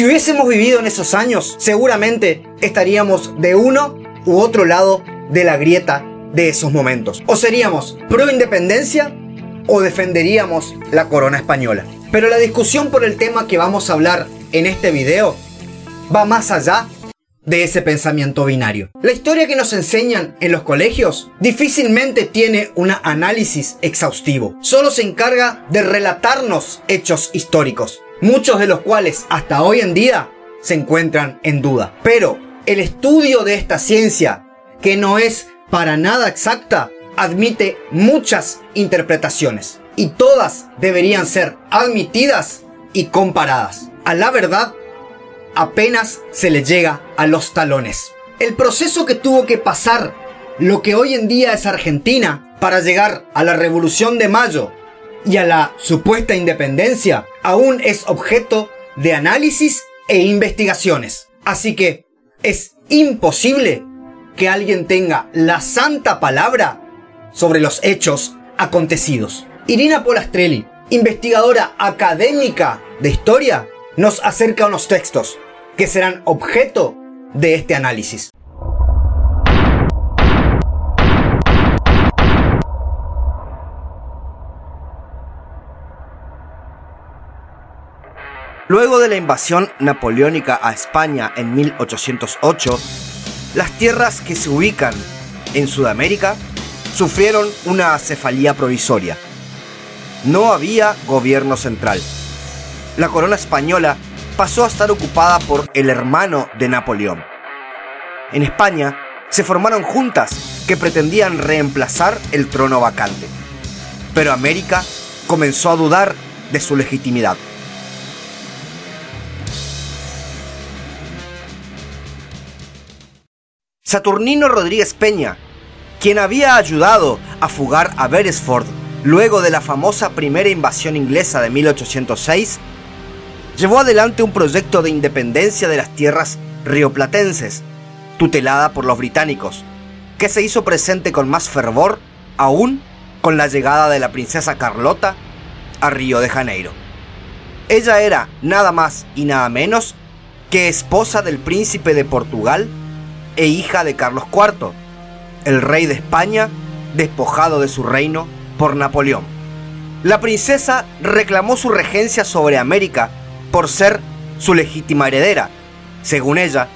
Si hubiésemos vivido en esos años, seguramente estaríamos de uno u otro lado de la grieta de esos momentos. O seríamos pro independencia o defenderíamos la corona española. Pero la discusión por el tema que vamos a hablar en este video va más allá de ese pensamiento binario. La historia que nos enseñan en los colegios difícilmente tiene un análisis exhaustivo. Solo se encarga de relatarnos hechos históricos, muchos de los cuales hasta hoy en día se encuentran en duda. Pero el estudio de esta ciencia, que no es para nada exacta, admite muchas interpretaciones y todas deberían ser admitidas y comparadas. A la verdad, apenas se le llega a los talones. El proceso que tuvo que pasar lo que hoy en día es Argentina para llegar a la Revolución de Mayo y a la supuesta independencia aún es objeto de análisis e investigaciones. Así que es imposible que alguien tenga la santa palabra sobre los hechos acontecidos. Irina Polastrelli, investigadora académica de historia, nos acerca unos textos que serán objeto de este análisis. Luego de la invasión napoleónica a España en 1808, las tierras que se ubican en Sudamérica sufrieron una cefalía provisoria. No había gobierno central. La corona española pasó a estar ocupada por el hermano de Napoleón. En España se formaron juntas que pretendían reemplazar el trono vacante. Pero América comenzó a dudar de su legitimidad. Saturnino Rodríguez Peña, quien había ayudado a fugar a Beresford luego de la famosa primera invasión inglesa de 1806, llevó adelante un proyecto de independencia de las tierras rioplatenses, tutelada por los británicos, que se hizo presente con más fervor aún con la llegada de la princesa Carlota a Río de Janeiro. Ella era nada más y nada menos que esposa del príncipe de Portugal e hija de Carlos IV, el rey de España despojado de su reino por Napoleón. La princesa reclamó su regencia sobre América por ser su legítima heredera, según ella,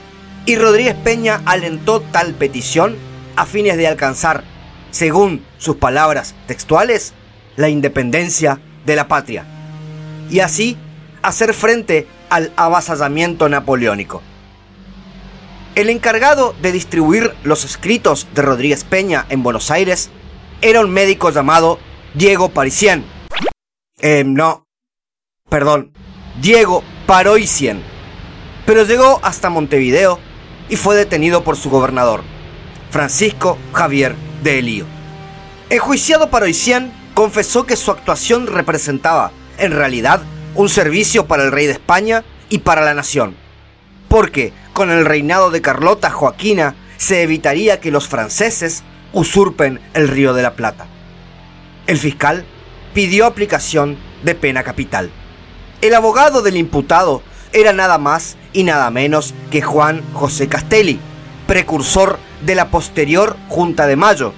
y Rodríguez Peña alentó tal petición a fines de alcanzar, según sus palabras textuales, la independencia de la patria, y así hacer frente al avasallamiento napoleónico. El encargado de distribuir los escritos de Rodríguez Peña en Buenos Aires era un médico llamado Diego Parisien. Eh, no, perdón, Diego Paroisien. Pero llegó hasta Montevideo y fue detenido por su gobernador, Francisco Javier de Elío. Enjuiciado Paroisien confesó que su actuación representaba, en realidad, un servicio para el rey de España y para la nación. Porque con el reinado de Carlota Joaquina se evitaría que los franceses usurpen el río de la Plata. El fiscal pidió aplicación de pena capital. El abogado del imputado era nada más y nada menos que Juan José Castelli, precursor de la posterior Junta de Mayo,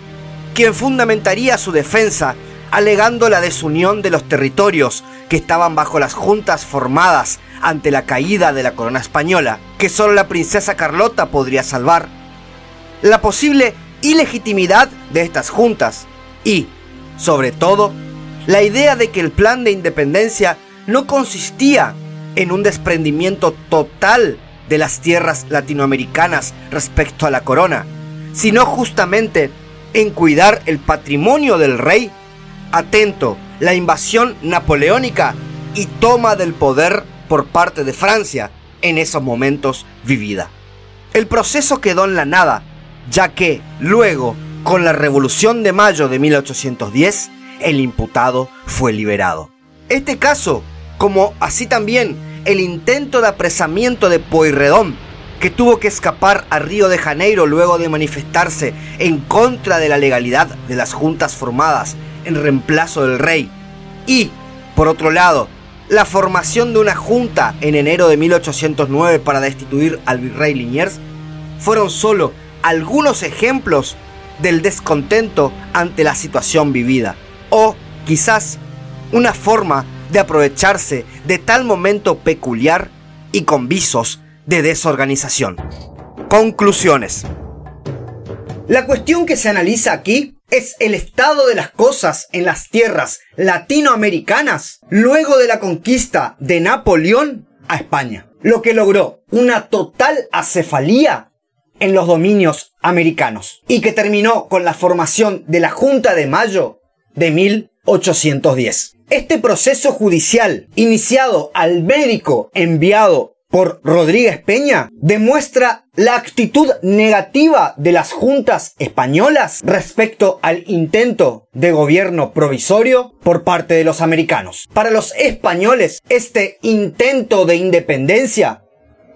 quien fundamentaría su defensa alegando la desunión de los territorios que estaban bajo las juntas formadas ante la caída de la corona española, que solo la princesa Carlota podría salvar, la posible ilegitimidad de estas juntas y, sobre todo, la idea de que el plan de independencia no consistía en un desprendimiento total de las tierras latinoamericanas respecto a la corona, sino justamente en cuidar el patrimonio del rey, atento la invasión napoleónica y toma del poder por parte de Francia en esos momentos vivida. El proceso quedó en la nada, ya que luego, con la Revolución de Mayo de 1810, el imputado fue liberado. Este caso, como así también el intento de apresamiento de Pueyrredón, que tuvo que escapar a Río de Janeiro luego de manifestarse en contra de la legalidad de las juntas formadas en reemplazo del rey, y, por otro lado, la formación de una junta en enero de 1809 para destituir al virrey Liniers fueron solo algunos ejemplos del descontento ante la situación vivida, o quizás una forma de aprovecharse de tal momento peculiar y con visos de desorganización. Conclusiones. La cuestión que se analiza aquí es el estado de las cosas en las tierras latinoamericanas luego de la conquista de Napoleón a España, lo que logró una total acefalía en los dominios americanos y que terminó con la formación de la Junta de Mayo de 1810. Este proceso judicial, iniciado al médico enviado por Rodríguez Peña demuestra la actitud negativa de las juntas españolas respecto al intento de gobierno provisorio por parte de los americanos. Para los españoles, este intento de independencia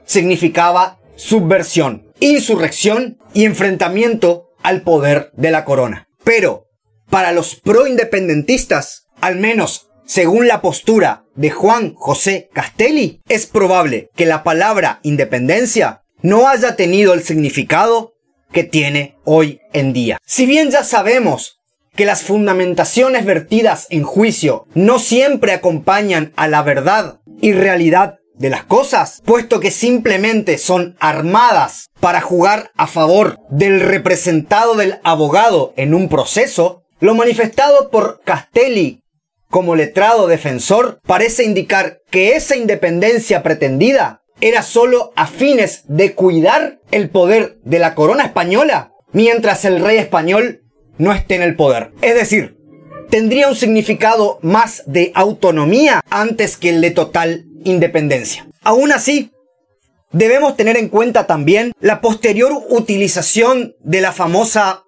significaba subversión, insurrección y enfrentamiento al poder de la corona. Pero, para los proindependentistas, al menos según la postura de Juan José Castelli, es probable que la palabra independencia no haya tenido el significado que tiene hoy en día. Si bien ya sabemos que las fundamentaciones vertidas en juicio no siempre acompañan a la verdad y realidad de las cosas, puesto que simplemente son armadas para jugar a favor del representado del abogado en un proceso, lo manifestado por Castelli como letrado defensor parece indicar que esa independencia pretendida era solo a fines de cuidar el poder de la corona española mientras el rey español no esté en el poder. Es decir, tendría un significado más de autonomía antes que el de total independencia. Aún así, debemos tener en cuenta también la posterior utilización de la famosa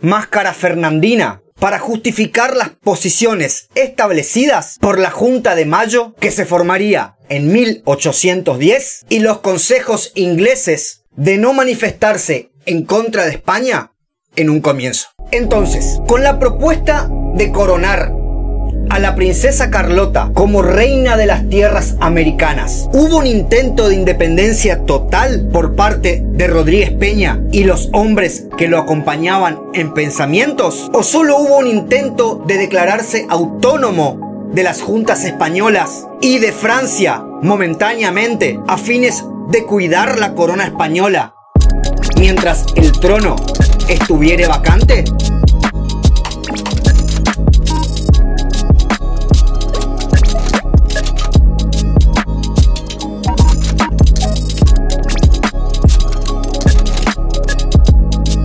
máscara fernandina para justificar las posiciones establecidas por la Junta de Mayo que se formaría en 1810 y los consejos ingleses de no manifestarse en contra de España en un comienzo. Entonces, con la propuesta de coronar a la princesa Carlota como reina de las tierras americanas. ¿Hubo un intento de independencia total por parte de Rodríguez Peña y los hombres que lo acompañaban en pensamientos? ¿O solo hubo un intento de declararse autónomo de las juntas españolas y de Francia momentáneamente a fines de cuidar la corona española mientras el trono estuviera vacante?